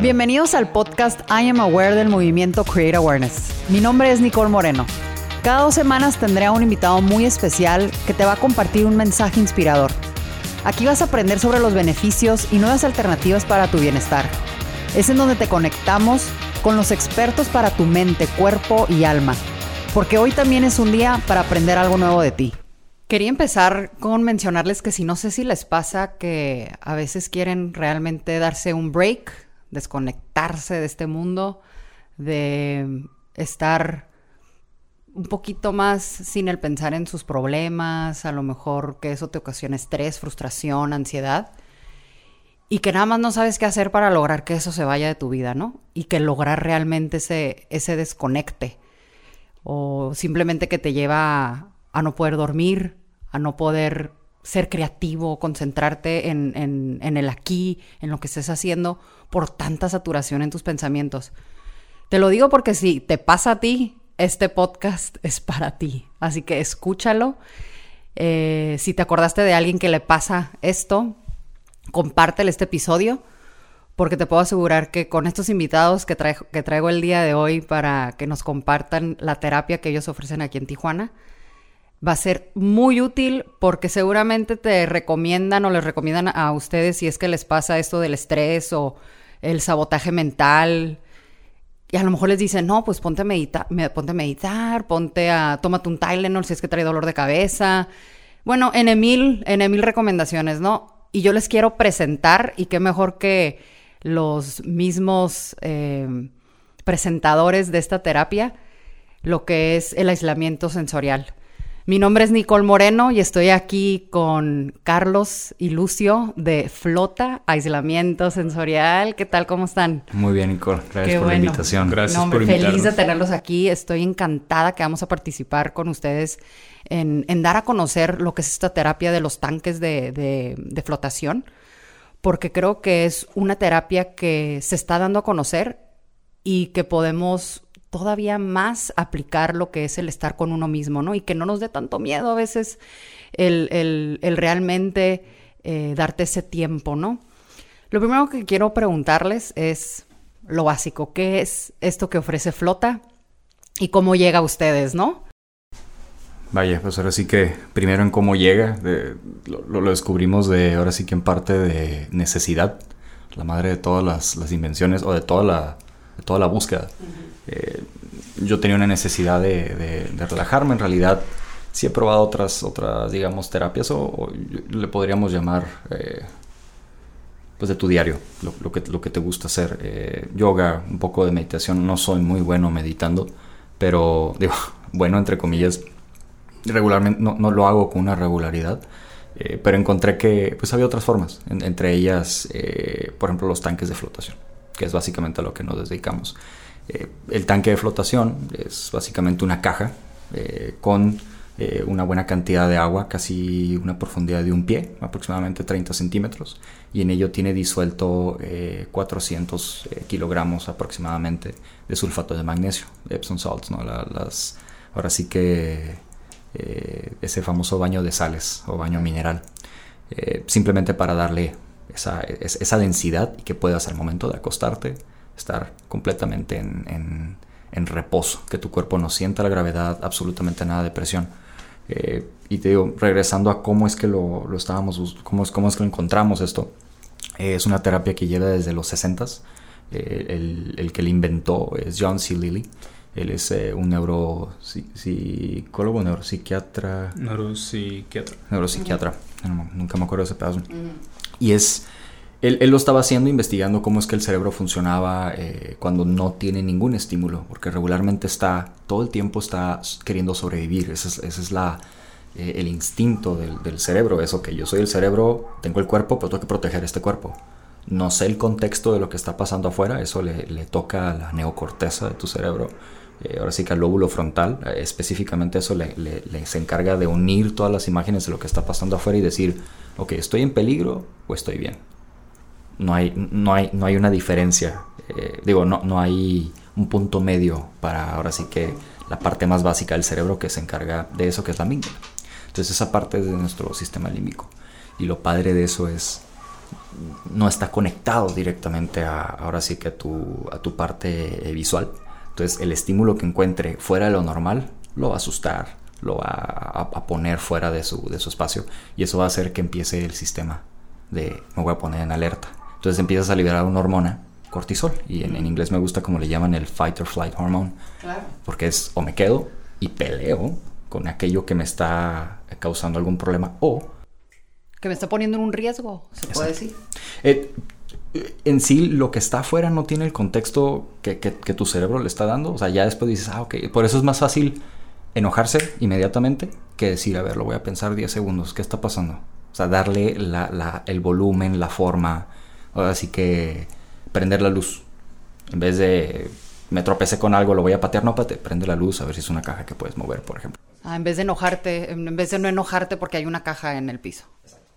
Bienvenidos al podcast I Am Aware del movimiento Create Awareness. Mi nombre es Nicole Moreno. Cada dos semanas tendré a un invitado muy especial que te va a compartir un mensaje inspirador. Aquí vas a aprender sobre los beneficios y nuevas alternativas para tu bienestar. Es en donde te conectamos con los expertos para tu mente, cuerpo y alma. Porque hoy también es un día para aprender algo nuevo de ti. Quería empezar con mencionarles que si no sé si les pasa que a veces quieren realmente darse un break, desconectarse de este mundo, de estar un poquito más sin el pensar en sus problemas, a lo mejor que eso te ocasiona estrés, frustración, ansiedad, y que nada más no sabes qué hacer para lograr que eso se vaya de tu vida, ¿no? Y que lograr realmente ese, ese desconecte, o simplemente que te lleva a, no poder dormir, a no poder ser creativo, concentrarte en, en, en, el aquí, en lo que estés haciendo, por tanta saturación en tus pensamientos. Te lo digo porque si te pasa a ti, este podcast es para ti. Así que escúchalo. Eh, si te acordaste de alguien que le pasa esto, compártele este episodio, porque te puedo asegurar que con estos invitados que, traigo, que traigo el día de hoy para que nos compartan la terapia que ellos ofrecen aquí en Tijuana, va a ser muy útil porque seguramente te recomiendan o les recomiendan a ustedes si es que les pasa esto del estrés o el sabotaje mental. Y a lo mejor les dicen, no, pues ponte a, medita ponte a meditar, ponte a, tómate un Tylenol si es que trae dolor de cabeza. Bueno, en mil, en mil recomendaciones, ¿no? Y yo les quiero presentar, y qué mejor que los mismos eh, presentadores de esta terapia, lo que es el aislamiento sensorial. Mi nombre es Nicole Moreno y estoy aquí con Carlos y Lucio de Flota Aislamiento Sensorial. ¿Qué tal? ¿Cómo están? Muy bien, Nicole. Gracias Qué por bueno. la invitación. Gracias no, por invitarnos. Feliz de tenerlos aquí. Estoy encantada que vamos a participar con ustedes en, en dar a conocer lo que es esta terapia de los tanques de, de, de flotación, porque creo que es una terapia que se está dando a conocer y que podemos todavía más aplicar lo que es el estar con uno mismo, ¿no? Y que no nos dé tanto miedo a veces el, el, el realmente eh, darte ese tiempo, ¿no? Lo primero que quiero preguntarles es lo básico, ¿qué es esto que ofrece Flota y cómo llega a ustedes, ¿no? Vaya, pues ahora sí que primero en cómo llega, de, lo, lo, descubrimos de ahora sí que en parte de necesidad, la madre de todas las, las invenciones o de toda la, de toda la búsqueda. Uh -huh. Eh, yo tenía una necesidad de, relajarme. En realidad, sí he probado otras, otras digamos, terapias o, le podríamos llamar eh, pues de tu diario, lo, lo, que, lo que te gusta hacer. Eh, yoga, un poco de meditación. No soy muy bueno meditando, pero digo, bueno, entre comillas, regularmente no, no lo hago con una regularidad. Pero encontré que pues había otras formas, en, entre ellas, por ejemplo, los tanques de flotación, que es básicamente a lo que nos dedicamos. Eh, el tanque de flotación es básicamente una caja eh, con eh, una buena cantidad de agua, casi una profundidad de un pie, aproximadamente 30 centímetros, y en ello tiene disuelto 400 kilogramos aproximadamente de sulfato de magnesio, Epsom salts, ¿no? La, las, ahora sí que ese famoso baño de sales o baño mineral, simplemente para darle esa, densidad y que puedas al momento de acostarte estar completamente en, en, en, reposo, que tu cuerpo no sienta la gravedad, absolutamente nada de presión. Eh, y te digo, regresando a cómo es que lo, lo estábamos, cómo es, cómo es que lo encontramos esto, eh, es una terapia que lleva desde los 60 eh, el, el, que le inventó es John C. Lilly. Él es eh, un neuropsicólogo, neuropsiquiatra. Neuropsiquiatra. Neuropsiquiatra. Uh -huh. no, nunca me acuerdo de ese pedazo. Uh -huh. Y es él, lo estaba haciendo investigando cómo es que el cerebro funcionaba eh, cuando no tiene ningún estímulo, porque regularmente está, todo el tiempo está queriendo sobrevivir, ese es, es la, eh, el instinto del, del, cerebro, eso que yo soy el cerebro, tengo el cuerpo, pero tengo que proteger este cuerpo. No sé el contexto de lo que está pasando afuera, eso le, le toca a la neocorteza de tu cerebro, eh, ahora sí que al lóbulo frontal, eh, específicamente eso le, le, le se encarga de unir todas las imágenes de lo que está pasando afuera y decir, ok, ¿estoy en peligro o estoy bien? No hay, no hay, no hay una diferencia. Eh, digo, no, no hay un punto medio para ahora sí que la parte más básica del cerebro que se encarga de eso, que es la amígdala. Entonces esa parte es de nuestro sistema límbico. Y lo padre de eso es no está conectado directamente a, ahora sí que a tu, a tu parte eh, visual. Entonces el estímulo que encuentre fuera de lo normal lo va a asustar, lo va a, poner fuera de su, de su espacio y eso va a hacer que empiece el sistema de me voy a poner en alerta. Entonces empiezas a liberar una hormona, cortisol, y en, inglés me gusta como le llaman el fight or flight hormone, porque es o me quedo y peleo con aquello que me está causando algún problema o... Que me está poniendo en un riesgo, se puede decir. Eh, en sí, lo que está afuera no tiene el contexto que, tu cerebro le está dando. O sea, ya después dices, ah, ok. Por eso es más fácil enojarse inmediatamente que decir, a ver, lo voy a pensar 10 segundos. ¿Qué está pasando? O sea, darle el volumen, la forma. Así que prender la luz. En vez de me tropecé con algo, lo voy a patear, no pate, prende la luz a ver si es una caja que puedes mover, por ejemplo. Ah, en vez de enojarte, en vez de no enojarte porque hay una caja en el piso.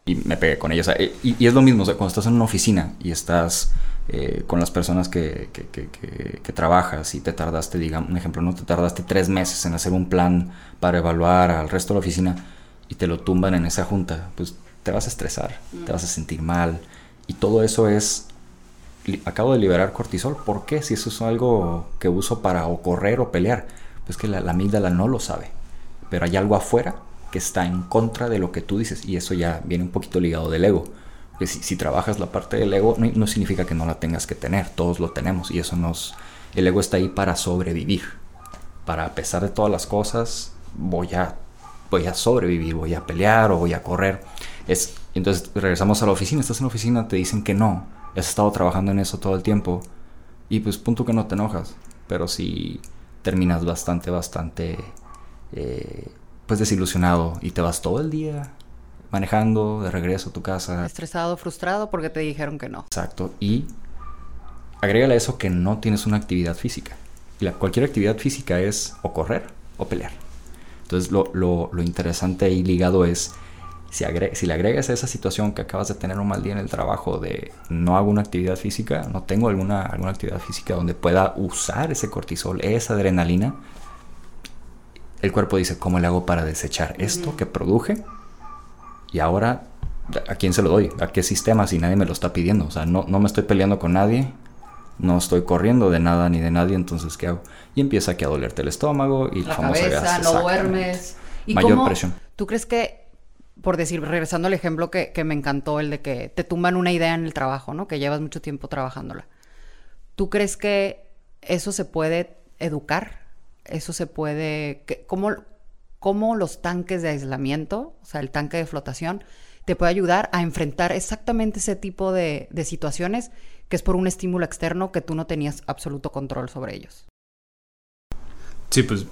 Y me pegué con ella. y, es lo mismo, cuando estás en una oficina y estás eh, con las personas que, que, que, trabajas y te tardaste, digamos, un ejemplo, no te tardaste tres meses en hacer un plan para evaluar al resto de la oficina y te lo tumban en esa junta, pues te vas a estresar, te vas a sentir mal. Y todo eso es acabo de liberar cortisol. ¿Por qué? Si eso es algo que uso para o correr o pelear. Pues que la, amígdala no lo sabe. Pero hay algo afuera que está en contra de lo que tú dices. Y eso ya viene un poquito ligado del ego. Que si, trabajas la parte del ego, no, significa que no la tengas que tener. Todos lo tenemos. Y eso nos. El ego está ahí para sobrevivir. Para a pesar de todas las cosas, voy a, voy a sobrevivir, voy a pelear o voy a correr. Es, entonces regresamos a la oficina. Estás en la oficina, te dicen que no has estado trabajando en eso todo el tiempo y pues punto que no te enojas, pero si terminas bastante, bastante eh, pues desilusionado y te vas todo el día manejando de regreso a tu casa. Estresado, frustrado porque te dijeron que no. Exacto. Y agrégale a eso que no tienes una actividad física. Y la, cualquier actividad física es o correr o pelear. Entonces lo, lo, lo interesante ahí ligado es si, si le agregas a esa situación que acabas de tener un mal día en el trabajo de no hago una actividad física, no tengo alguna, alguna actividad física donde pueda usar ese cortisol, esa adrenalina, el cuerpo dice, ¿cómo le hago para desechar esto que produje? Y ahora, ¿a quién se lo doy? ¿A qué sistema si nadie me lo está pidiendo? O sea, no, no me estoy peleando con nadie, no estoy corriendo de nada ni de nadie, entonces ¿qué hago? Y empieza aquí a dolerte el estómago y la cabeza, no duermes. ¿Y mayor presión. ¿Tú crees que por decir, regresando al ejemplo que, me encantó, el de que te tumban una idea en el trabajo, ¿no? Que llevas mucho tiempo trabajándola. ¿Tú crees que eso se puede educar? ¿Eso se puede... ¿Cómo, cómo los tanques de aislamiento, o sea, el tanque de flotación, te puede ayudar a enfrentar exactamente ese tipo de, situaciones que es por un estímulo externo que tú no tenías absoluto control sobre ellos? Sí, pues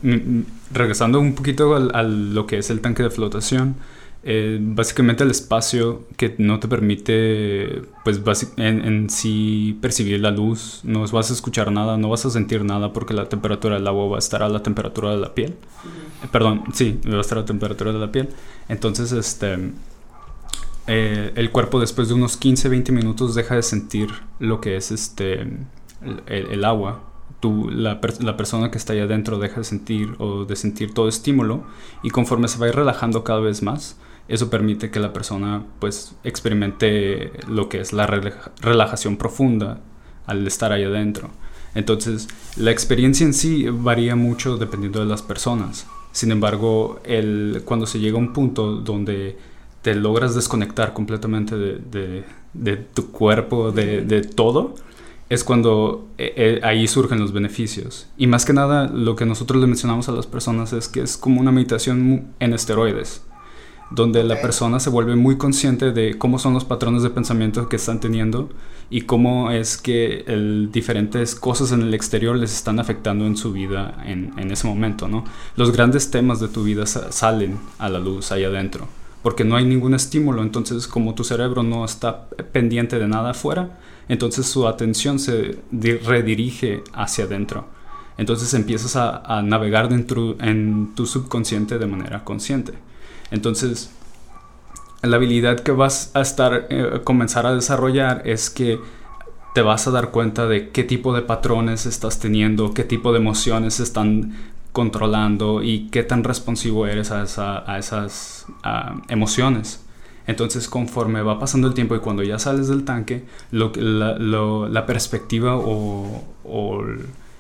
regresando un poquito a lo que es el tanque de flotación, eh, básicamente el espacio que no te permite pues en, en, sí percibir la luz, no vas a escuchar nada, no vas a sentir nada porque la temperatura del agua va a estar a la temperatura de la piel. Eh, perdón, sí, va a estar a la temperatura de la piel. Entonces, este, eh, el cuerpo después de unos 15-20 minutos deja de sentir lo que es este, el, agua. Tú, la, la, persona que está ahí adentro deja de sentir o de sentir todo estímulo y conforme se va a ir relajando cada vez más, eso permite que la persona pues experimente lo que es la relajación profunda al estar ahí adentro. Entonces, la experiencia en sí varía mucho dependiendo de las personas. Sin embargo, el, cuando se llega a un punto donde te logras desconectar completamente de, tu cuerpo, de, todo, es cuando eh, eh, ahí surgen los beneficios. Y más que nada, lo que nosotros le mencionamos a las personas es que es como una meditación en esteroides donde la persona se vuelve muy consciente de cómo son los patrones de pensamiento que están teniendo y cómo es que el, diferentes cosas en el exterior les están afectando en su vida en, en ese momento, ¿no? Los grandes temas de tu vida salen a la luz ahí adentro, porque no hay ningún estímulo, entonces como tu cerebro no está pendiente de nada afuera, entonces su atención se redirige hacia adentro. Entonces empiezas a, a navegar dentro en tu subconsciente de manera consciente. Entonces, la habilidad que vas a estar, eh, comenzar a desarrollar es que te vas a dar cuenta de qué tipo de patrones estás teniendo, qué tipo de emociones están controlando y qué tan responsivo eres a, esas emociones. Entonces, conforme va pasando el tiempo y cuando ya sales del tanque, lo, la, la perspectiva o, o,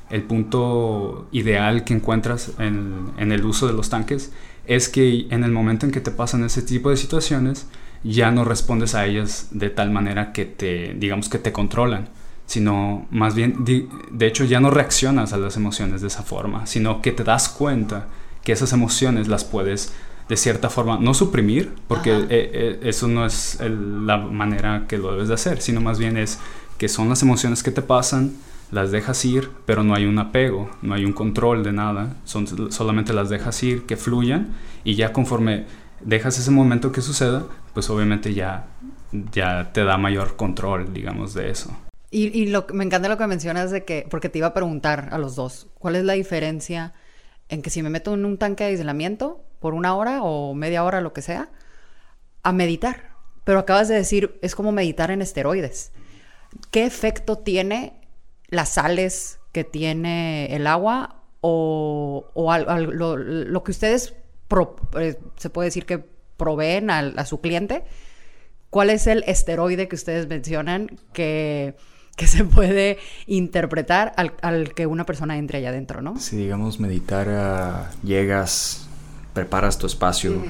el punto ideal que encuentras en, en, el uso de los tanques es que en el momento en que te pasan ese tipo de situaciones, ya no respondes a ellas de tal manera que te, digamos que te controlan, sino más bien, de hecho ya no reaccionas a las emociones de esa forma, sino que te das cuenta que esas emociones las puedes de cierta forma no suprimir, porque eh, eh, eso no es la manera que lo debes de hacer, sino más bien es que son las emociones que te pasan, las dejas ir, pero no hay un apego, no hay un control de nada, son, solamente las dejas ir, que fluyan, y ya conforme dejas ese momento que suceda, pues obviamente ya, ya te da mayor control, digamos, de eso. Y, y lo, me encanta lo que mencionas de que, porque te iba a preguntar a los dos, ¿cuál es la diferencia en que si me meto en un tanque de aislamiento por una hora o media hora, lo que sea, a meditar? Pero acabas de decir, es como meditar en esteroides. ¿Qué efecto tiene las sales que tiene el agua o, o lo, lo, que ustedes eh, se puede decir que proveen a su cliente, ¿cuál es el esteroide que ustedes mencionan que, que se puede interpretar al, que una persona entre allá adentro, ¿no? Si digamos meditar, ah, llegas, preparas tu espacio,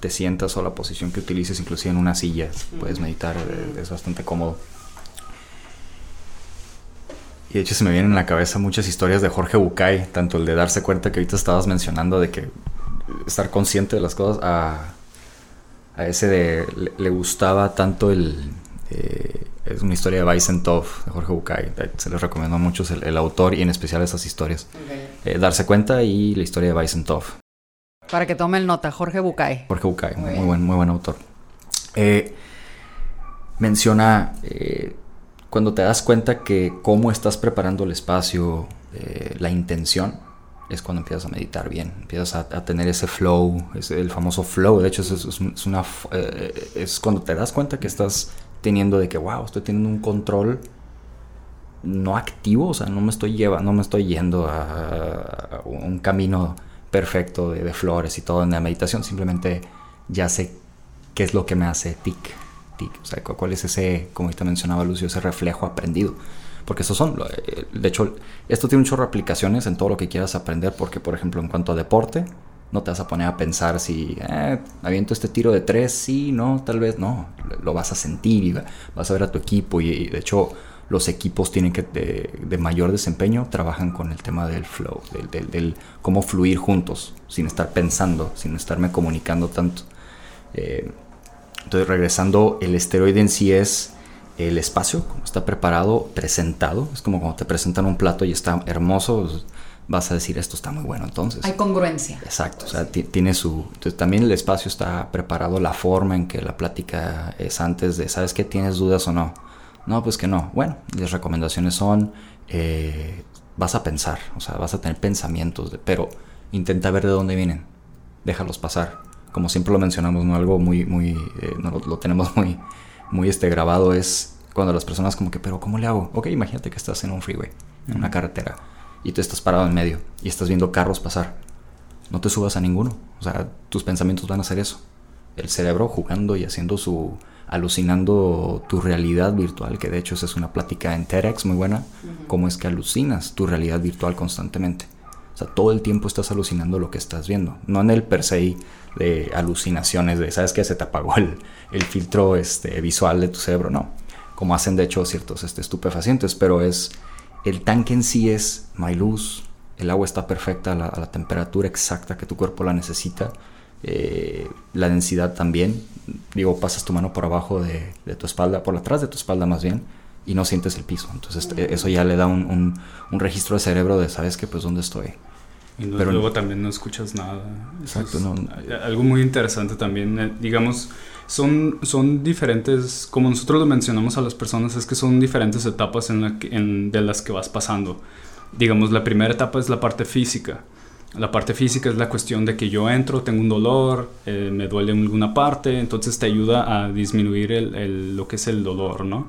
te sientas o la posición que utilices, inclusive en una silla, puedes meditar, eh, es bastante cómodo. Y de hecho se me vienen en la cabeza muchas historias de Jorge Bucay, tanto el de darse cuenta que ahorita estabas mencionando de que estar consciente de las cosas, a, a ese de, le, gustaba tanto el... Eh, es una historia de Weissentov, de Jorge Bucay. Se les recomiendo mucho el, el autor y en especial esas historias. Eh, darse cuenta y la historia de Weissentov. Para que tomen nota, Jorge Bucay. Jorge Bucay, muy, buen, muy buen autor. Eh, menciona cuando te das cuenta que cómo estás preparando el espacio, la intención, es cuando empiezas a meditar bien, empiezas a, tener ese flow, es el famoso flow, de hecho es, una, eh, es cuando te das cuenta que estás teniendo de que, wow, estoy teniendo un control no activo, o sea, no me estoy llevando, no me estoy yendo a, un camino perfecto de, flores y todo en la meditación, simplemente ya sé qué es lo que me hace tic, tic, o sea, cuál es ese, como ahorita mencionaba Lucio, ese reflejo aprendido porque esos son, eh, de hecho, esto tiene un chorro de aplicaciones en todo lo que quieras aprender, porque por ejemplo en cuanto a deporte, no te vas a poner a pensar si eh, aviento este tiro de tres, sí, no, tal vez no, lo vas a sentir y vas a ver a tu equipo y, de hecho los equipos tienen que de, mayor desempeño trabajan con el tema del flow, del, cómo fluir juntos, sin estar pensando, sin estarme comunicando tanto. Eh, entonces regresando, el esteroide en sí es el espacio, como está preparado, presentado. Es como cuando te presentan un plato y está hermoso, vas a decir esto está muy bueno entonces. Hay congruencia. Exacto, o sea, tiene su... Entonces, también el espacio está preparado, la forma en que la plática es antes de, ¿sabes qué? ¿Tienes dudas o no? No, pues que no. Bueno, las recomendaciones son, eh, vas a pensar, o sea, vas a tener pensamientos, de, pero intenta ver de dónde vienen, déjalos pasar. Como siempre lo mencionamos, ¿no? Algo muy, muy, eh, no, lo tenemos muy muy este grabado es cuando las personas como que, pero ¿cómo le hago? Ok, imagínate que estás en un freeway, en una carretera, y tú estás parado en medio y estás viendo carros pasar. No te subas a ninguno. O sea, tus pensamientos van a hacer eso. El cerebro jugando y haciendo su... alucinando tu realidad virtual, que de hecho esa es una plática en TEDx muy buena, cómo es que alucinas tu realidad virtual constantemente. O sea, todo el tiempo estás alucinando lo que estás viendo. No en el per se de alucinaciones, de, ¿sabes qué? Se te apagó el, el filtro este, visual de tu cerebro, no. Como hacen de hecho ciertos este, estupefacientes, pero es el tanque en sí es, no hay luz, el agua está perfecta a la, temperatura exacta que tu cuerpo la necesita, eh, la densidad también, digo, pasas tu mano por abajo de, tu espalda, por atrás de tu espalda más bien, y no sientes el piso. Entonces eso ya le da un, un, registro de cerebro de, ¿sabes qué? Pues dónde estoy. Y luego también no escuchas nada. Exacto, no. Algo muy interesante también, eh, digamos, son, son diferentes, como nosotros lo mencionamos a las personas, es que son diferentes etapas en la en, de las que vas pasando. Digamos, la primera etapa es la parte física. La parte física es la cuestión de que yo entro, tengo un dolor, eh, me duele en alguna parte, entonces te ayuda a disminuir el, lo que es el dolor, ¿no?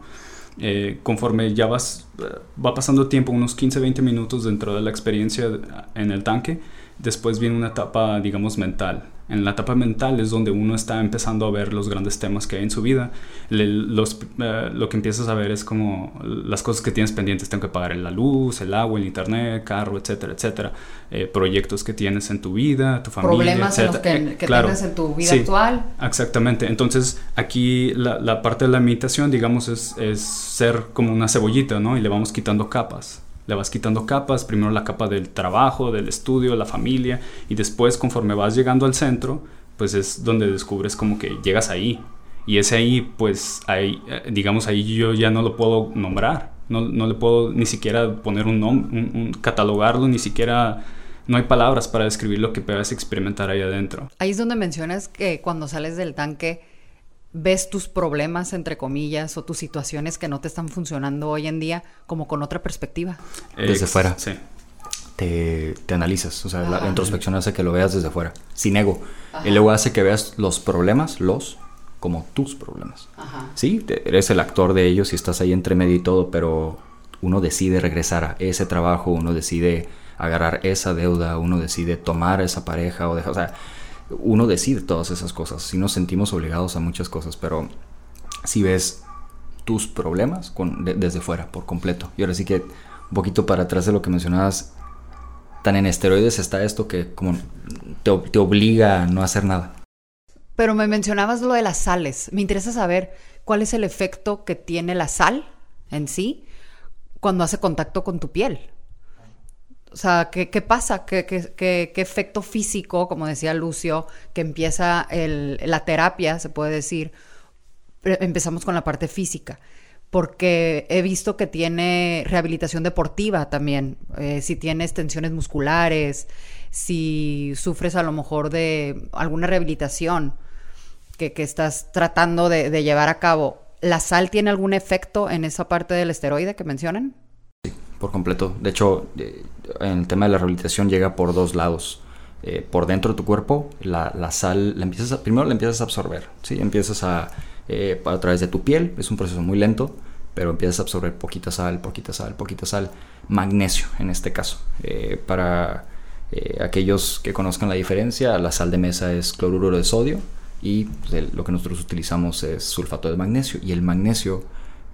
Eh, conforme ya vas, va pasando tiempo, unos 15-20 minutos dentro de la experiencia en el tanque, Después viene una etapa, digamos, mental. En la etapa mental es donde uno está empezando a ver los grandes temas que hay en su vida. los, eh, lo que empiezas a ver es como las cosas que tienes pendientes. Tengo que pagar la luz, el agua, el internet, carro, etcétera, etcétera. Eh, proyectos que tienes en tu vida, tu familia, Problemas etcétera. En los que, eh, tienes en tu vida actual. Exactamente. Entonces, aquí la, la, parte de la meditación, digamos, es, es ser como una cebollita, ¿no? Y le vamos quitando capas le vas quitando capas, primero la capa del trabajo, del estudio, la familia, y después conforme vas llegando al centro, pues es donde descubres como que llegas ahí. Y ese ahí, pues ahí, eh, digamos, ahí yo ya no lo puedo nombrar, no, no le puedo ni siquiera poner un nombre, catalogarlo, ni siquiera no hay palabras para describir lo que puedas experimentar ahí adentro. Ahí es donde mencionas que cuando sales del tanque ves tus problemas, entre comillas, o tus situaciones que no te están funcionando hoy en día como con otra perspectiva. Desde fuera. Sí. Te, te, analizas, o sea, la, introspección hace que lo veas desde fuera, sin ego. El ego hace que veas los problemas, los, como tus problemas. Sí, eres el actor de ellos y estás ahí entre medio y todo, pero uno decide regresar a ese trabajo, uno decide agarrar esa deuda, uno decide tomar esa pareja o dejar, o sea, uno decide todas esas cosas, si nos sentimos obligados a muchas cosas, pero si ves tus problemas desde fuera, por completo. Y ahora sí que un poquito para atrás de lo que mencionabas, tan en esteroides está esto que como te, te obliga a no hacer nada. Pero me mencionabas lo de las sales. Me interesa saber cuál es el efecto que tiene la sal en sí cuando hace contacto con tu piel. O sea, ¿qué, pasa? ¿Qué, ¿Qué, efecto físico, como decía Lucio, que empieza la terapia, se puede decir? Empezamos con la parte física, porque he visto que tiene rehabilitación deportiva también, eh, si tienes tensiones musculares, si sufres a lo mejor de alguna rehabilitación que, estás tratando de, de llevar a cabo. ¿La sal tiene algún efecto en esa parte del esteroide que mencionan? Por completo. De hecho, en el tema de la rehabilitación llega por dos lados. Eh, por dentro de tu cuerpo, la, sal, la primero la empiezas a absorber, ¿sí? Empiezas a, eh, a través de tu piel, es un proceso muy lento, pero empiezas a absorber poquita sal, poquita sal, poquita sal, magnesio en este caso. Eh, para aquellos que conozcan la diferencia, la sal de mesa es cloruro de sodio y pues, lo que nosotros utilizamos es sulfato de magnesio y el magnesio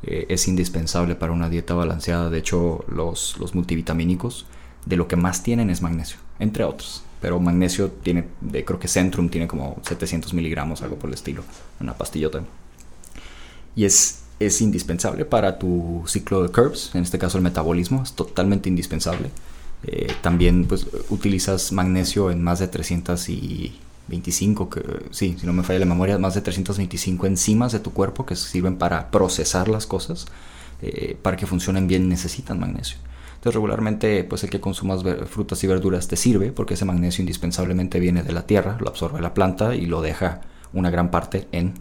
eh, es indispensable para una dieta balanceada. De hecho, los, los multivitamínicos de lo que más tienen es magnesio, entre otros. Pero magnesio tiene, de, creo que Centrum tiene como 700 miligramos, algo por el estilo, una pastillota. Y es, es indispensable para tu ciclo de curves, en este caso el metabolismo, es totalmente indispensable. Eh, también pues, utilizas magnesio en más de 300 y 25, que, sí, si no me falla la memoria, más de 325 enzimas de tu cuerpo que sirven para procesar las cosas, eh, para que funcionen bien necesitan magnesio. Entonces regularmente pues el que consumas frutas y verduras te sirve porque ese magnesio indispensablemente viene de la tierra, lo absorbe la planta y lo deja una gran parte en,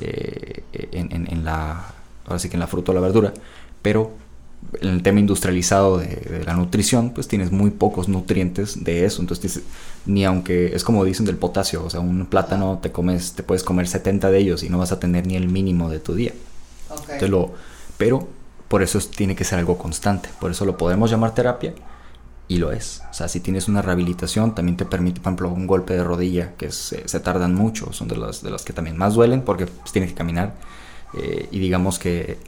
eh, en, en, la, ahora sí que en la fruta o la verdura, pero en el tema industrializado de, la nutrición, pues tienes muy pocos nutrientes de eso. Entonces, ni aunque es como dicen del potasio, o sea, un plátano te comes, te puedes comer 70 de ellos y no vas a tener ni el mínimo de tu día. lo, pero por eso tiene que ser algo constante. Por eso lo podemos llamar terapia y lo es. O sea, si tienes una rehabilitación, también te permite, por ejemplo, un golpe de rodilla, que se, tardan mucho, son de las, de las que también más duelen porque pues, tienes que caminar. Eh, y digamos que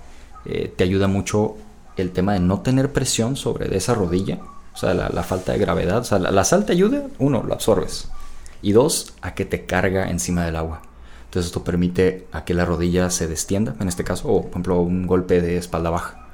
eh, te ayuda mucho el tema de no tener presión sobre esa rodilla, o sea, la, falta de gravedad, o sea, la, sal te ayuda, uno, lo absorbes, y dos, a que te carga encima del agua. Entonces esto permite a que la rodilla se distienda, en este caso, o por ejemplo un golpe de espalda baja.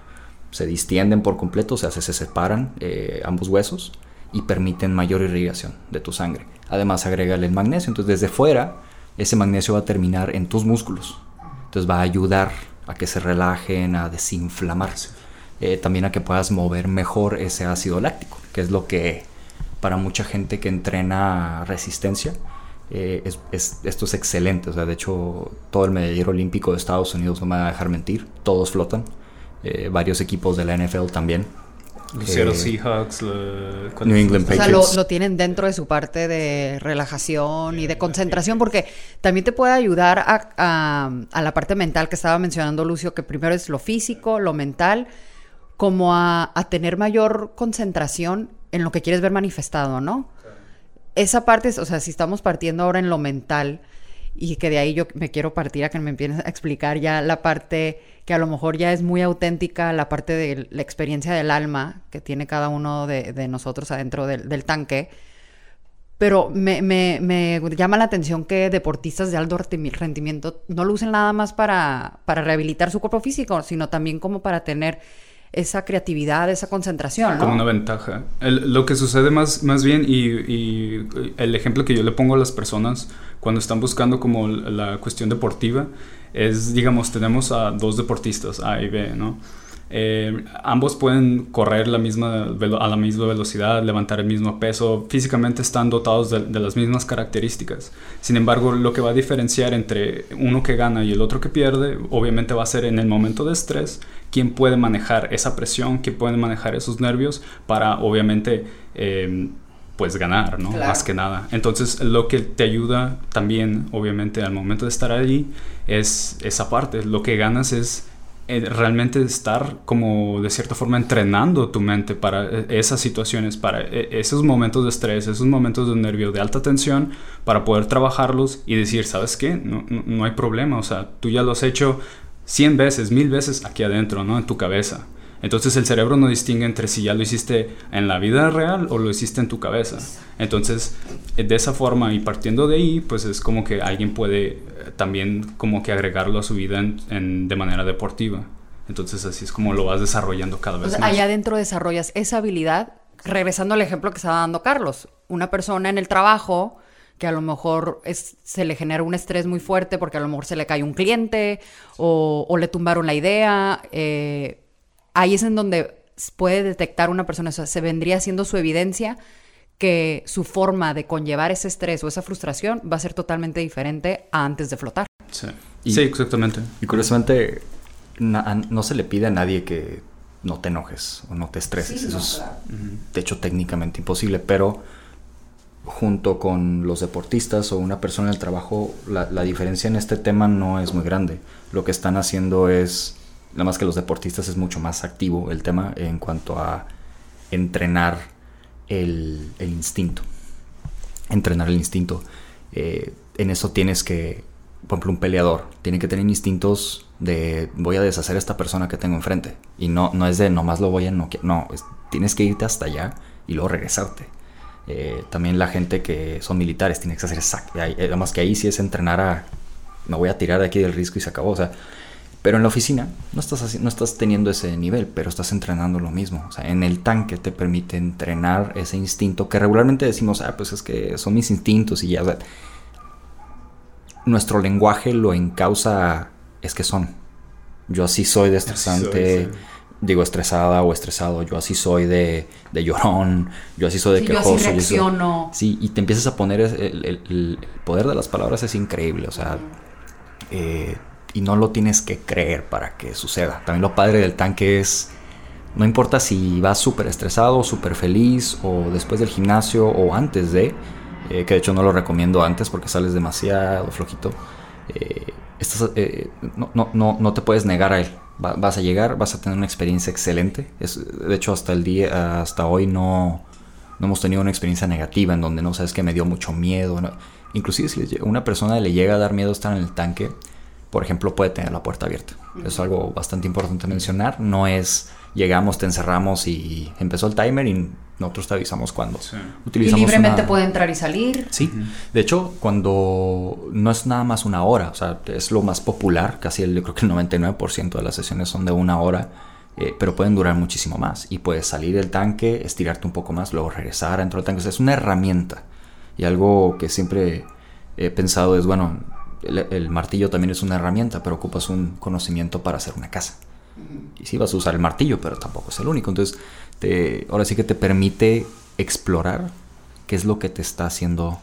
Se distienden por completo, o sea, se separan eh, ambos huesos y permiten mayor irrigación de tu sangre. Además, agrégale el magnesio, entonces desde fuera ese magnesio va a terminar en tus músculos. Entonces va a ayudar a que se relajen, a desinflamarse. Eh, también a que puedas mover mejor ese ácido láctico, que es lo que para mucha gente que entrena resistencia, eh, es, esto es excelente. O sea, de hecho, todo el medallero olímpico de Estados Unidos no me va a dejar mentir, todos flotan. Eh, varios equipos de la NFL también. Los Seahawks, New England Patriots. O sea, lo, tienen dentro de su parte de relajación y de concentración, porque también te puede ayudar a, a la parte mental que estaba mencionando Lucio, que primero es lo físico, lo mental, como a, tener mayor concentración en lo que quieres ver manifestado, ¿no? esa parte, o sea, si estamos partiendo ahora en lo mental y que de ahí yo me quiero partir a que me empieces a explicar ya la parte que a lo mejor ya es muy auténtica, la parte de la experiencia del alma que tiene cada uno de, nosotros adentro del, tanque. Pero me, me, llama la atención que deportistas de alto rendimiento no lo usen nada más para, para rehabilitar su cuerpo físico, sino también como para tener esa creatividad, esa concentración. Como una ventaja. lo que sucede más, más bien, y, el ejemplo que yo le pongo a las personas cuando están buscando como la cuestión deportiva, es, digamos, tenemos a dos deportistas, A y B, ¿no? Eh, ambos pueden correr la misma a la misma velocidad, levantar el mismo peso, físicamente están dotados de, de, las mismas características. Sin embargo, lo que va a diferenciar entre uno que gana y el otro que pierde, obviamente va a ser en el momento de estrés, quién puede manejar esa presión, quién puede manejar esos nervios para, obviamente, eh, pues ganar, ¿no? Más que nada. Entonces, lo que te ayuda también, obviamente, al momento de estar allí, es esa parte. Lo que ganas es realmente estar como de cierta forma entrenando tu mente para eh, esas situaciones, para eh, esos momentos de estrés, esos momentos de nervio, de alta tensión, para poder trabajarlos y decir, ¿sabes qué? No, no, hay problema, o sea, tú ya lo has hecho 100 veces, mil veces aquí adentro, ¿no? En tu cabeza. Entonces el cerebro no distingue entre si ya lo hiciste en la vida real o lo hiciste en tu cabeza. Entonces, de esa forma y partiendo de ahí, pues es como que alguien puede eh, también como que agregarlo a su vida en, de manera deportiva. Entonces así es como lo vas desarrollando cada vez más. Allá adentro desarrollas esa habilidad. Regresando al ejemplo que estaba dando Carlos, una persona en el trabajo que a lo mejor se le genera un estrés muy fuerte porque a lo mejor se le cae un cliente o, o le tumbaron la idea. Eh, ahí es en donde puede detectar una persona, o sea, se vendría siendo su evidencia que su forma de conllevar ese estrés o esa frustración va a ser totalmente diferente a antes de flotar. Sí, sí exactamente. Y curiosamente, no se le pide a nadie que no te enojes o no te estreses. Eso es, de hecho, técnicamente imposible, pero junto con los deportistas o una persona en el trabajo, la, la diferencia en este tema no es muy grande. Lo que están haciendo es Nada más que los deportistas es mucho más activo el tema en cuanto a entrenar el, instinto. Entrenar el instinto. Eh, en eso tienes que, por ejemplo, un peleador tiene que tener instintos de voy a deshacer a esta persona que tengo enfrente. Y no, no es de nomás lo voy a no No, tienes que irte hasta allá y luego regresarte. Eh, también la gente que son militares tiene que hacer exacto. Además que ahí sí es entrenar a me voy a tirar de aquí del risco y se acabó. O sea, pero en la oficina no estás, no estás teniendo ese nivel, pero estás entrenando lo mismo. O sea, en el tanque te permite entrenar ese instinto que regularmente decimos, ah, pues es que son mis instintos y ya. nuestro lenguaje lo encausa, es que son. Yo así soy de estresante. Digo estresada o estresado, yo así soy de, de llorón, yo así soy de quejoso. Yo así reacciono. sí, y te empiezas a poner el, el, poder de las palabras es increíble, o sea, eh, y no lo tienes que creer para que suceda. También lo padre del tanque es, no importa si vas súper estresado, súper feliz o después del gimnasio o antes de, eh, que de hecho no lo recomiendo antes porque sales demasiado flojito, eh, eh, no, no, no, te puedes negar a él. vas a llegar, vas a tener una experiencia excelente. Es, de hecho, hasta el día, hasta hoy no, no hemos tenido una experiencia negativa en donde no sabes que me dio mucho miedo. Inclusive si una persona le llega a dar miedo estar en el tanque, por ejemplo, puede tener la puerta abierta. Es algo bastante importante mencionar. No es llegamos, te encerramos y empezó el timer y nosotros te avisamos cuando. Utilizamos y libremente puede entrar y salir. Sí. De hecho, cuando no es nada más una hora, o sea, es lo más popular, casi el, yo creo que el 99% de las sesiones son de una hora. Eh, pero pueden durar muchísimo más y puedes salir del tanque, estirarte un poco más, luego regresar dentro del tanque. O sea, es una herramienta y algo que siempre he pensado es, bueno, el, martillo también es una herramienta, pero ocupas un conocimiento para hacer una casa. Y sí vas a usar el martillo, pero tampoco es el único. Entonces, te, ahora sí que te permite explorar qué es lo que te está haciendo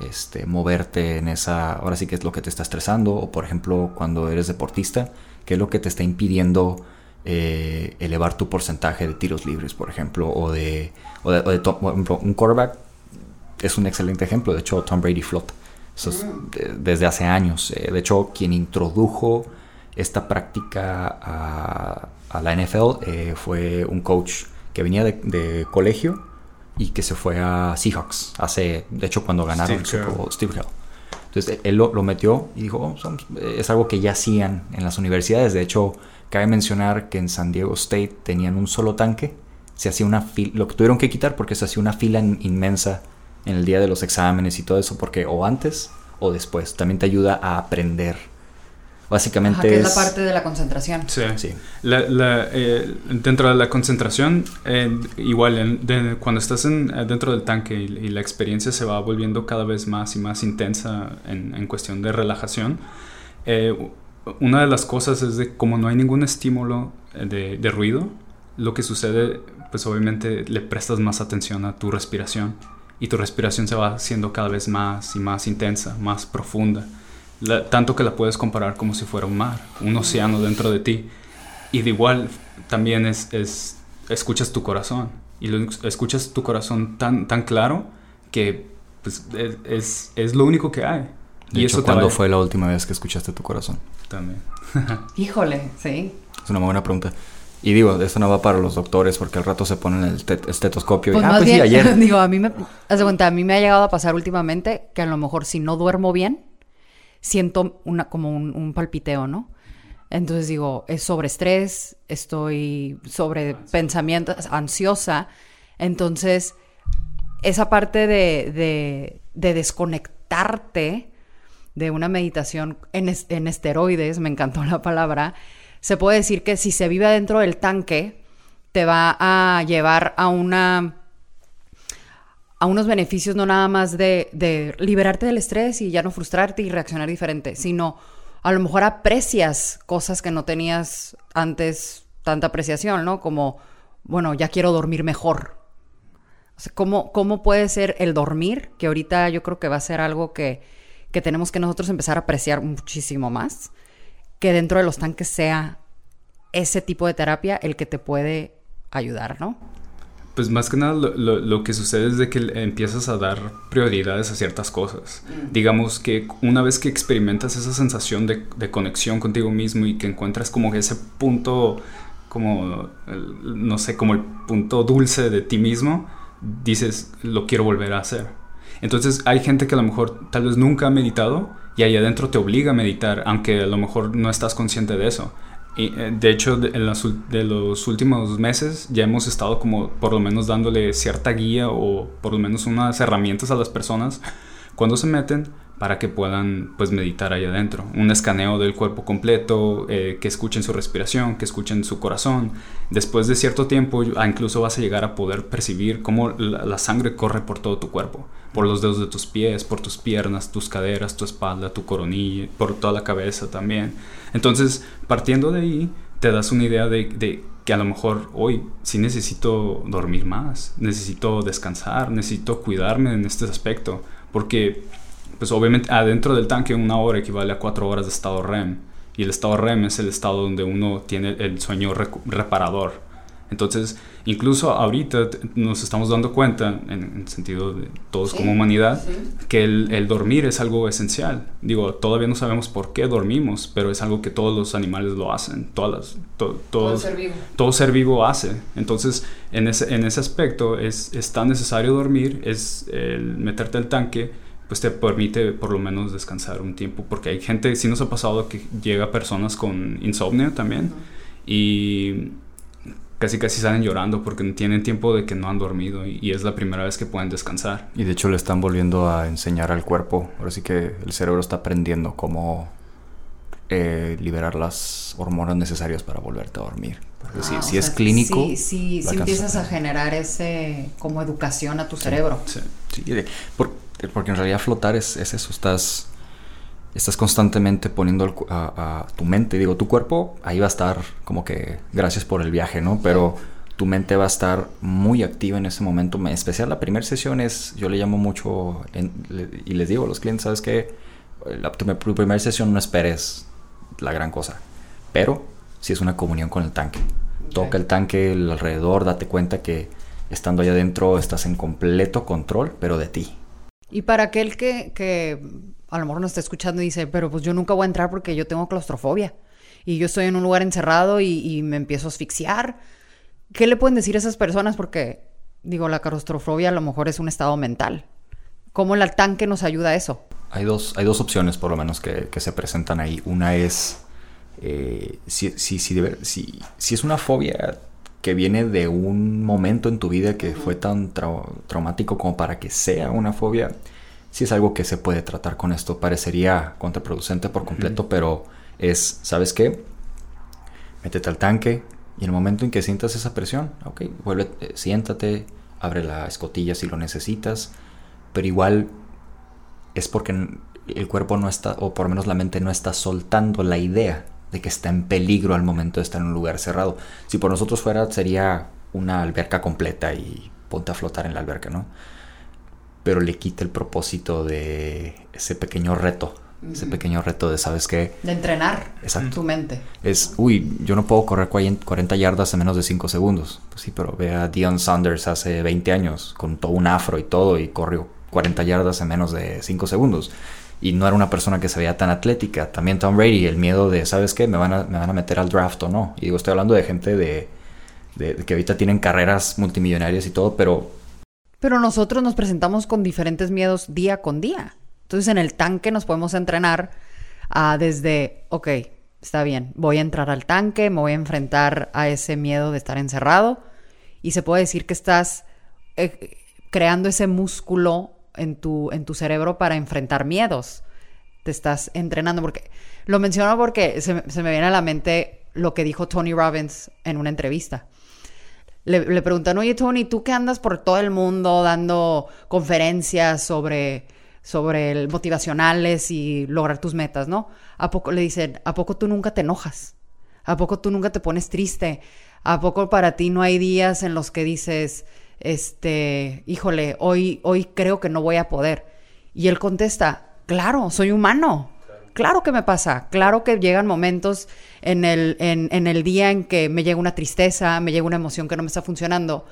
este, moverte en esa, ahora sí que es lo que te está estresando, o por ejemplo cuando eres deportista, qué es lo que te está impidiendo eh, elevar tu porcentaje de tiros libres, por ejemplo, o de, o de, por ejemplo, un quarterback es un excelente ejemplo, de hecho Tom Brady flota desde hace años. Eh, de hecho, quien introdujo esta práctica a, la NFL eh, fue un coach que venía de, colegio y que se fue a Seahawks hace, de hecho, cuando ganaron Steve el Super. Bowl, Steve Carell. Entonces él lo, lo metió y dijo, "Oh, es algo que ya hacían en las universidades. De hecho, cabe mencionar que en San Diego State tenían un solo tanque. Se hacía una fila, lo que tuvieron que quitar porque se hacía una fila in- inmensa en el día de los exámenes y todo eso, porque o antes o después también te ayuda a aprender. Básicamente Ajá, que es la es- parte de la concentración. Sí. Sí. La- la, eh, dentro de la concentración, eh, igual en- de- cuando estás en, eh, dentro del tanque y, y la experiencia se va volviendo cada vez más y más intensa en, en cuestión de relajación, eh, una de las cosas es de como no hay ningún estímulo eh, de, de ruido, lo que sucede, pues obviamente le prestas más atención a tu respiración y tu respiración se va haciendo cada vez más y más intensa, más profunda. La- tanto que la puedes comparar como si fuera un mar, un océano dentro de ti. Y de igual también es, es escuchas tu corazón. Y lo, escuchas tu corazón tan, tan claro que pues, es, es, lo único que hay. De y hecho, eso ¿cuándo fue la última vez que escuchaste tu corazón? También. Híjole, sí. Es una muy buena pregunta. Y digo, esto no va para los doctores porque al rato se ponen el estet- estetoscopio Pues y, ah, pues bien, sí, ayer. digo, a mí me, haz de cuenta, a mí me ha llegado a pasar últimamente que a lo mejor si no duermo bien, siento una, como un, un palpiteo, ¿no? Entonces digo, es sobre estrés, estoy sobre pensamientos, ansiosa. Entonces, esa parte de, de, de desconectarte de una meditación en, es- en esteroides, me encantó la palabra, se puede decir que si se vive dentro del tanque, te va a llevar a una a unos beneficios no nada más de, de liberarte del estrés y ya no frustrarte y reaccionar diferente, sino a lo mejor aprecias cosas que no tenías antes tanta apreciación, ¿no? Como, bueno, ya quiero dormir mejor. ¿cómo, ¿Cómo puede ser el dormir? Que ahorita yo creo que va a ser algo que, que tenemos que nosotros empezar a apreciar muchísimo más. Que dentro de los tanques sea ese tipo de terapia el que te puede ayudar, ¿no? Pues más que nada lo, lo- lo que sucede es de que empiezas a dar prioridades a ciertas cosas. Digamos que una vez que experimentas esa sensación de, de conexión contigo mismo y que encuentras como ese punto, como, no sé, como el punto dulce de ti mismo, dices, lo quiero volver a hacer. Entonces hay gente que a lo mejor tal vez nunca ha meditado y ahí adentro te obliga a meditar, aunque a lo mejor no estás consciente de eso. Y, eh, de hecho, en los últimos meses ya hemos estado como por lo menos dándole cierta guía o por lo menos unas herramientas a las personas cuando se meten para que puedan pues meditar ahí adentro. Un escaneo del cuerpo completo, eh, que escuchen su respiración, que escuchen su corazón. Después de cierto tiempo incluso vas a llegar a poder percibir cómo la sangre corre por todo tu cuerpo. Por los dedos de tus pies, por tus piernas, tus caderas, tu espalda, tu coronilla, por toda la cabeza también. Entonces, partiendo de ahí, te das una idea de, que a lo mejor hoy sí necesito dormir más, necesito descansar, necesito cuidarme en este aspecto, porque pues obviamente adentro del tanque una hora equivale a cuatro horas de estado REM y el estado REM es el estado donde uno tiene el sueño reparador. Entonces, incluso ahorita nos estamos dando cuenta, en, en sentido de todos Sí, como humanidad, sí. que el, el dormir es algo esencial. Digo, todavía no sabemos por qué dormimos, pero es algo que todos los animales lo hacen. Todas las, to- todos, vivo. todo ser vivo hace. Entonces, en ese, en ese aspecto es, es tan necesario dormir, es el meterte al tanque, pues te permite por lo menos descansar un tiempo, porque hay gente, sí nos ha pasado que llega personas con insomnio también y casi casi salen llorando porque no tienen tiempo de que no han dormido y, y es la primera vez que pueden descansar. Y de hecho le están volviendo a enseñar al cuerpo. Ahora sí que el cerebro está aprendiendo cómo eh, liberar las hormonas necesarias para volverte a dormir. Porque si, Ah, si es sea, clínico... Sí, sí, alcanzas empiezas a generar ese como educación a tu cerebro. Sí. Sí, porque en realidad flotar es, es eso, estás, estás constantemente poniendo a, a tu mente, digo, tu cuerpo ahí va a estar como que gracias por el viaje, ¿no? Pero tu mente va a estar muy activa en ese momento, en especial la primera sesión es, yo le llamo mucho, en- le- y les digo a los clientes, ¿sabes qué? La, tu, tu primera sesión no esperes la gran cosa, pero si es una comunión con el tanque. Toca el tanque el alrededor, date cuenta que estando allá adentro estás en completo control, pero de ti. Y para aquel que, que a lo mejor nos está escuchando y dice, pero pues yo nunca voy a entrar porque yo tengo claustrofobia y yo estoy en un lugar encerrado y, me empiezo a asfixiar. ¿Qué le pueden decir a esas personas? Porque digo, la claustrofobia a lo mejor es un estado mental. ¿Cómo el tanque nos ayuda a eso? Hay dos, hay dos opciones por lo menos que, se presentan ahí. Una es eh, si, si, si, si, es una fobia que viene de un momento en tu vida que fue tan traumático como para que sea una fobia, si es algo que se puede tratar con esto. Parecería contraproducente por completo, pero es, ¿sabes qué? Métete al tanque y en el momento en que sientas esa presión, ok, vuelve, eh, siéntate, abre la escotilla si lo necesitas, pero igual es porque el cuerpo no está, o por lo menos la mente no está soltando la idea de que está en peligro al momento de estar en un lugar cerrado. Si por nosotros fuera, sería una alberca completa y ponte a flotar en la alberca, ¿no? Pero le quita el propósito de ese pequeño reto. Ese pequeño reto de, ¿sabes qué? De entrenar tu mente. Es, uy, yo no puedo correr 40 yardas en menos de 5 segundos. Pues sí, pero ve a Dion Sanders hace 20 años con todo un afro y todo y corrió 40 yardas en menos de 5 segundos y no era una persona que se veía tan atlética. También Tom Brady, el miedo de, ¿sabes qué? Me van a, me van a meter al draft o no. Y digo, estoy hablando de gente de, que ahorita tienen carreras multimillonarias y todo, pero... Pero nosotros nos presentamos con diferentes miedos día con día. Entonces en el tanque nos podemos entrenar a desde, ok, está bien, voy a entrar al tanque, me voy a enfrentar a ese miedo de estar encerrado. Y se puede decir que estás eh, creando ese músculo en tu, en tu cerebro para enfrentar miedos. Te estás entrenando. Porque lo menciono porque se, me viene a la mente lo que dijo Tony Robbins en una entrevista. Le, le oye Tony, ¿tú qué andas por todo el mundo dando conferencias sobre, sobre motivacionales y lograr tus metas, ¿no? ¿A poco le dicen, ¿a poco tú nunca te enojas? ¿A poco tú nunca te pones triste? ¿A poco para ti no hay días en los que dices, este, híjole, hoy, hoy creo que no voy a poder. Y él contesta, claro, soy humano. Claro que me pasa, claro que llegan momentos en el, en, en el día en que me llega una tristeza, me llega una emoción que no me está funcionando,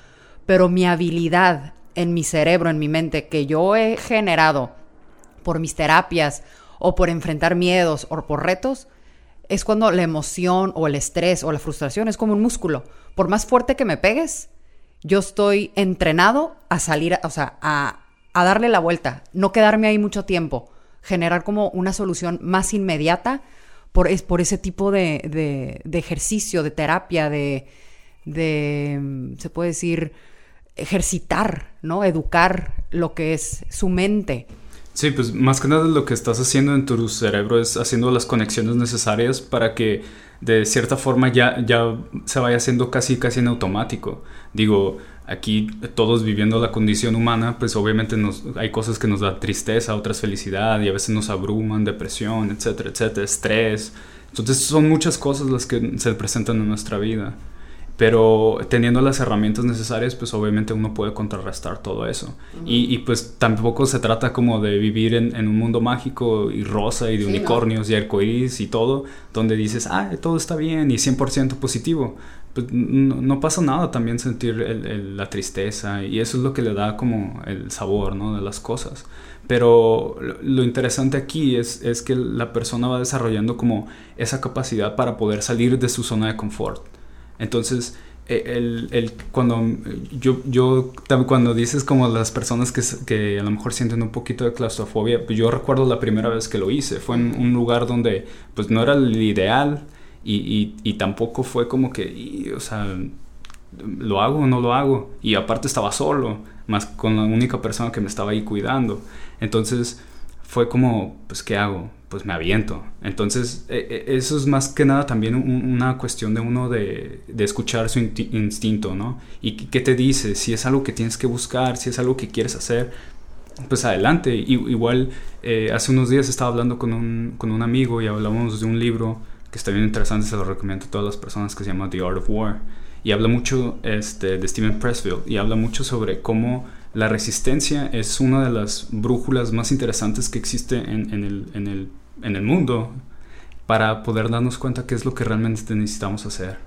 pero mi habilidad en mi cerebro, en mi mente, que yo he generado por mis terapias o por enfrentar miedos o por retos, es cuando la emoción o el estrés o la frustración es como un músculo. Por más fuerte que me pegues, yo estoy entrenado a salir, o sea, a, darle la vuelta, no quedarme ahí mucho tiempo, generar como una solución más inmediata por, es, por ese tipo de, de, ejercicio, de terapia, de, de, se puede decir, ejercitar, ¿no? Educar lo que es su mente. Sí, pues más que nada lo que estás haciendo en tu cerebro es haciendo las conexiones necesarias para que de cierta forma ya, ya se vaya haciendo casi, casi en automático. Digo, aquí todos viviendo la condición humana, pues obviamente nos, hay cosas que nos da tristeza, otras felicidad y a veces nos abruman, depresión, etcétera, etcétera, estrés. Entonces son muchas cosas las que se presentan en nuestra vida. Pero teniendo las herramientas necesarias, pues obviamente uno puede contrarrestar todo eso. y, pues tampoco se trata como de vivir en, un mundo mágico y rosa y de unicornios y arcoíris y todo, donde dices, ah, todo está bien y 100% positivo. Pues no, pasa nada también sentir la tristeza y eso es lo que le da como el sabor, ¿no? De las cosas. Pero lo, interesante aquí es, es que la persona va desarrollando como esa capacidad para poder salir de su zona de confort entonces, e, el, el, cuando yo, yo cuando dices como las personas que, que, a lo mejor sienten un poquito de claustrofobia, pues yo recuerdo la primera vez que lo hice, fue en un lugar donde pues no era el ideal y, y, y tampoco fue como que, o sea, lo hago o no lo hago y aparte estaba solo, más con la única persona que me estaba ahí cuidando. Entonces fue como, pues, ¿qué hago? pues me aviento. Entonces, e, e, eso es más que nada también una cuestión de uno de, escuchar su instinto, ¿no? Y qué te dice, si es algo que tienes que buscar, si es algo que quieres hacer, pues adelante. Y, igual, eh, hace unos días estaba hablando con un, con un amigo y hablamos de un libro que está bien interesante, se lo recomiendo a todas las personas, que se llama The Art of War. Y habla mucho este, de Steven Pressfield y habla mucho sobre cómo la resistencia es una de las brújulas más interesantes que existe en, en, el, en el en el mundo para poder darnos cuenta qué es lo que realmente necesitamos hacer.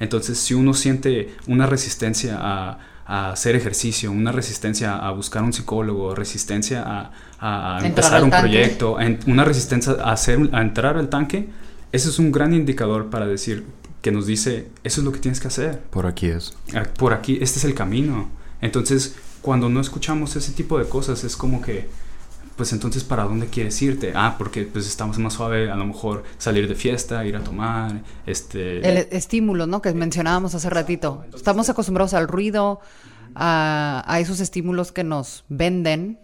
Entonces, si uno siente una resistencia a, hacer ejercicio, una resistencia a buscar un psicólogo, resistencia a, empezar un proyecto, una resistencia a, hacer, a entrar al tanque, ese es un gran indicador para decir que nos dice, eso es lo que tienes que hacer. Por aquí es. Ah, por aquí, este es el camino. Entonces, cuando no escuchamos ese tipo de cosas, es como que, pues entonces, ¿para dónde quieres irte? Ah, porque pues estamos más suave, a lo mejor salir de fiesta, ir a tomar, este... El estímulo, ¿no? Que mencionábamos hace ratito. Estamos acostumbrados al ruido, a, a esos estímulos que nos venden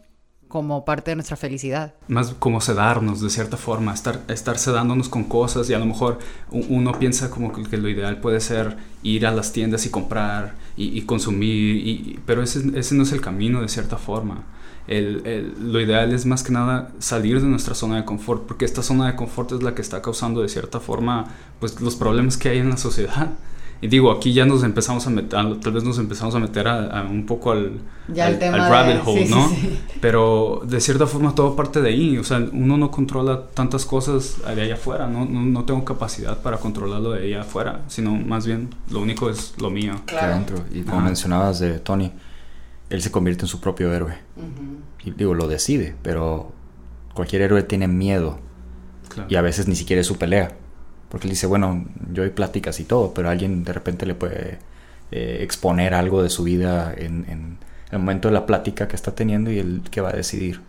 como parte de nuestra felicidad. Más como sedarnos de cierta forma, estar, estar sedándonos con cosas y a lo mejor uno piensa como que, lo ideal puede ser ir a las tiendas y comprar y, consumir, y, pero ese, ese, no es el camino de cierta forma. El, el, lo ideal es más que nada salir de nuestra zona de confort, porque esta zona de confort es la que está causando de cierta forma pues, los problemas que hay en la sociedad. Y digo, aquí ya nos empezamos a meter, tal vez nos empezamos a meter a, un poco al, rabbit hole, ¿no? Pero de cierta forma todo parte de ahí, o sea, uno no controla tantas cosas de allá afuera, ¿no? No, tengo capacidad para controlarlo de allá afuera, sino más bien lo único es lo mío. Claro. adentro. Y como mencionabas de Tony, él se convierte en su propio héroe. Y digo, lo decide, pero cualquier héroe tiene miedo. Y a veces ni siquiera es su pelea porque él dice, bueno, yo doy pláticas y todo, pero alguien de repente le puede eh, exponer algo de su vida en, el momento de la plática que está teniendo y él que va a decidir,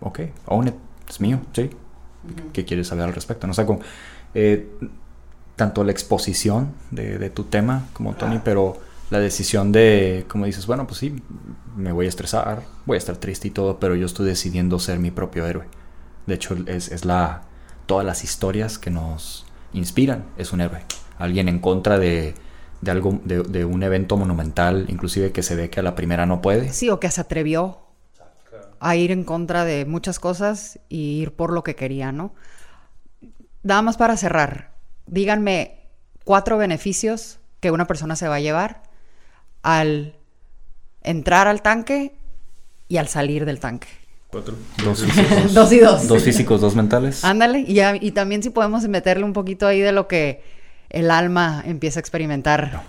ok, own it, es mío, sí. ¿Qué quieres saber al respecto? No sé, con, eh, tanto la exposición de, tu tema como Tony, pero la decisión de, como dices, bueno, pues sí, me voy a estresar, voy a estar triste y todo, pero yo estoy decidiendo ser mi propio héroe. De hecho, es, es la, todas las historias que nos, inspiran, es un héroe. Alguien en contra de, algo, de, un evento monumental, inclusive que se ve que a la primera no puede. Sí, o que se atrevió a ir en contra de muchas cosas y ir por lo que quería, ¿no? Nada más para cerrar, díganme cuatro beneficios que una persona se va a llevar al entrar al tanque y al salir del tanque. Cuatro. Dos físicos. dos y dos. Dos físicos, dos mentales. Ándale. Y, y también si podemos meterle un poquito ahí de lo que el alma empieza a experimentar.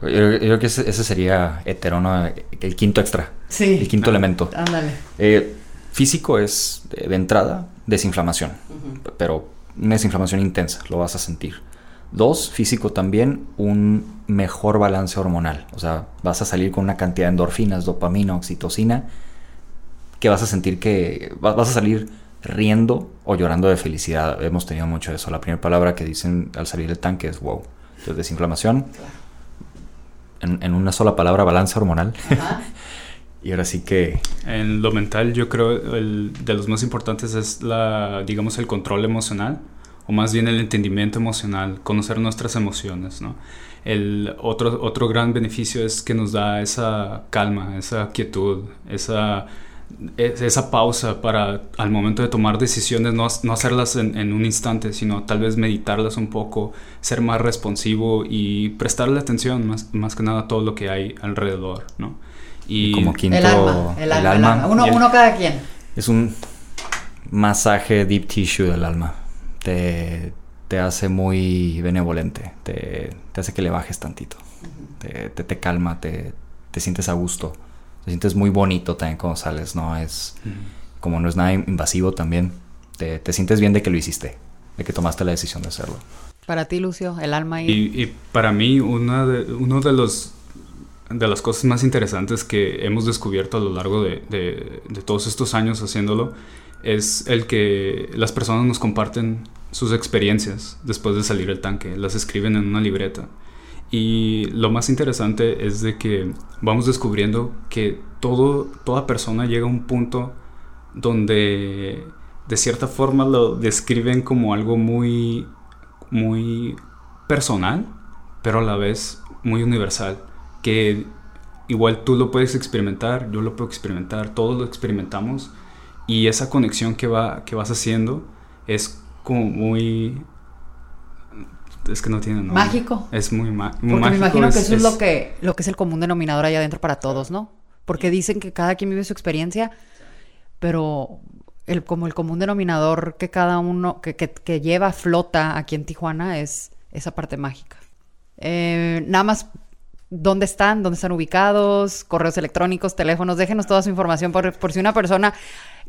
Yo, creo que ese, sería heterono, el quinto extra. Sí. El quinto elemento. Ándale. Eh, físico es, de, entrada, desinflamación. Pero una desinflamación intensa, lo vas a sentir. Dos, físico también, un mejor balance hormonal. O sea, vas a salir con una cantidad de endorfinas, dopamina, oxitocina que vas a sentir que vas, a salir riendo o llorando de felicidad. Hemos tenido mucho de eso. La primera palabra que dicen al salir del tanque es wow. Entonces, desinflamación. En, una sola palabra, balance hormonal. y ahora sí que... En lo mental yo creo el de los más importantes es la, digamos, el control emocional. O más bien el entendimiento emocional, conocer nuestras emociones, ¿no? El otro, otro gran beneficio es que nos da esa calma, esa quietud, esa esa pausa para al momento de tomar decisiones no, no hacerlas en, un instante, sino tal vez meditarlas un poco, ser más responsivo y prestarle atención más, más que nada a todo lo que hay alrededor, ¿no? Y, como quinto, el alma, el, alma, Uno, uno, cada quien. Es un masaje deep tissue del alma. Te, te hace muy benevolente, te, te, hace que le bajes tantito, te, te, calma, te, te sientes a gusto te sientes muy bonito también cuando sales, ¿no? Es como no es nada invasivo también, te, te, sientes bien de que lo hiciste, de que tomaste la decisión de hacerlo. Para ti, Lucio, el alma y... Y, para mí, una de, uno de los de las cosas más interesantes que hemos descubierto a lo largo de, de, de todos estos años haciéndolo es el que las personas nos comparten sus experiencias después de salir del tanque, las escriben en una libreta. Y lo más interesante es de que vamos descubriendo que todo, toda persona llega a un punto donde de cierta forma lo describen como algo muy, muy personal, pero a la vez muy universal. Que igual tú lo puedes experimentar, yo lo puedo experimentar, todos lo experimentamos. Y esa conexión que, va, que vas haciendo es como muy es que no tiene nombre. Mágico. Es muy, mágico. Porque me imagino que eso es, lo, que, lo que es el común denominador allá adentro para todos, ¿no? Porque dicen que cada quien vive su experiencia, pero el, como el común denominador que cada uno, que, que, lleva flota aquí en Tijuana es esa parte mágica. Eh, nada más, ¿dónde están? ¿Dónde están ubicados? Correos electrónicos, teléfonos, déjenos toda su información por, por si una persona...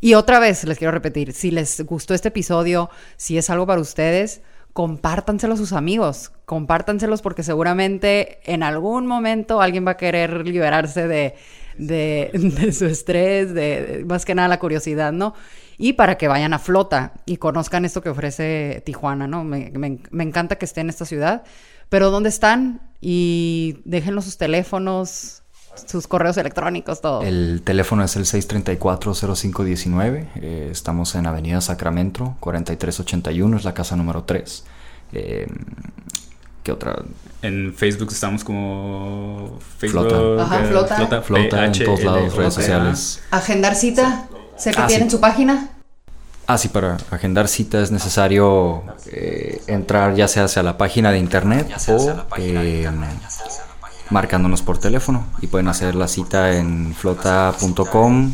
Y otra vez, les quiero repetir, si les gustó este episodio, si es algo para ustedes, compártanselo a sus amigos, compártanselos porque seguramente en algún momento alguien va a querer liberarse de, de, su estrés, de, más que nada la curiosidad, ¿no? Y para que vayan a flota y conozcan esto que ofrece Tijuana, ¿no? Me, me encanta que esté en esta ciudad. Pero ¿dónde están? Y déjenlos sus teléfonos, sus correos electrónicos, todo. El teléfono es el 634-0519. Eh, estamos en Avenida Sacramento, 4381, es la casa número 3. Eh, ¿Qué otra? En Facebook estamos como Facebook. Flota. Ajá, flota. Flota, flota en todos lados, redes sociales. Agendar cita. Sé que ah, tienen su página. Ah, sí, para agendar cita es necesario eh, entrar ya sea hacia la página de internet o marcándonos por teléfono y pueden hacer la cita en flota.com,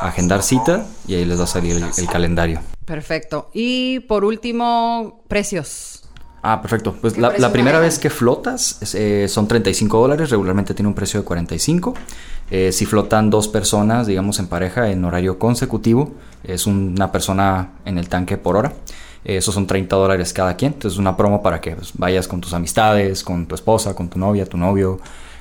agendar cita y ahí les va a salir el, calendario. Perfecto. Y por último, precios. Ah, perfecto. Pues la, primera vez que flotas eh, son 35 dólares, regularmente tiene un precio de 45. Eh, si flotan dos personas, digamos en pareja, en horario consecutivo, es una persona en el tanque por hora. Esos son 30 dólares cada quien. Entonces es una promo para que pues, vayas con tus amistades, con tu esposa, con tu novia, tu novio.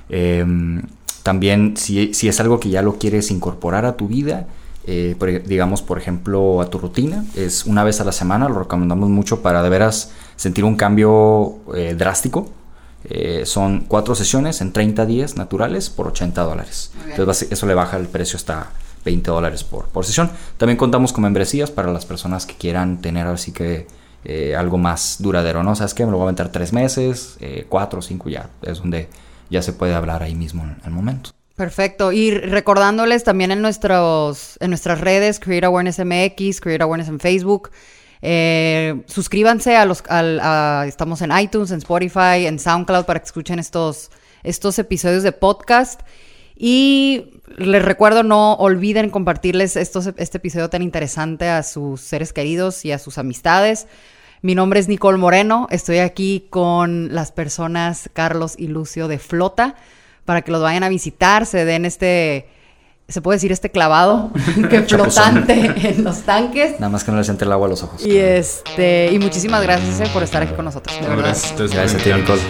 Em, también si, es algo que ya lo quieres incorporar a tu vida, eh, digamos por ejemplo a tu rutina, es una vez a la semana, lo recomendamos mucho para de veras sentir un cambio eh, drástico. Eh, son cuatro sesiones en 30 días naturales por 80 dólares. Entonces eso le baja el precio hasta 20 dólares por, por sesión. También contamos con membresías para las personas que quieran tener así que eh, algo más duradero, ¿no? ¿Sabes qué? Me lo voy a aventar tres meses, eh, cuatro, cinco ya. Es donde ya se puede hablar ahí mismo en el momento. Perfecto. Y recordándoles también en, nuestros, en nuestras redes, Create Awareness MX, Create Awareness en Facebook. Eh, suscríbanse a los... estamos en iTunes, en Spotify, en SoundCloud para que escuchen estos, estos episodios de podcast. Y les recuerdo, no olviden compartirles estos, este episodio tan interesante a sus seres queridos y a sus amistades. Mi nombre es Nicole Moreno, estoy aquí con las personas Carlos y Lucio de Flota para que los vayan a visitar, se den este, se puede decir este clavado que flotante en los tanques. Nada más que no les entre el agua a los ojos. Y este y muchísimas gracias eh, por estar aquí con nosotros. Gracias, gracias a ti Nicole.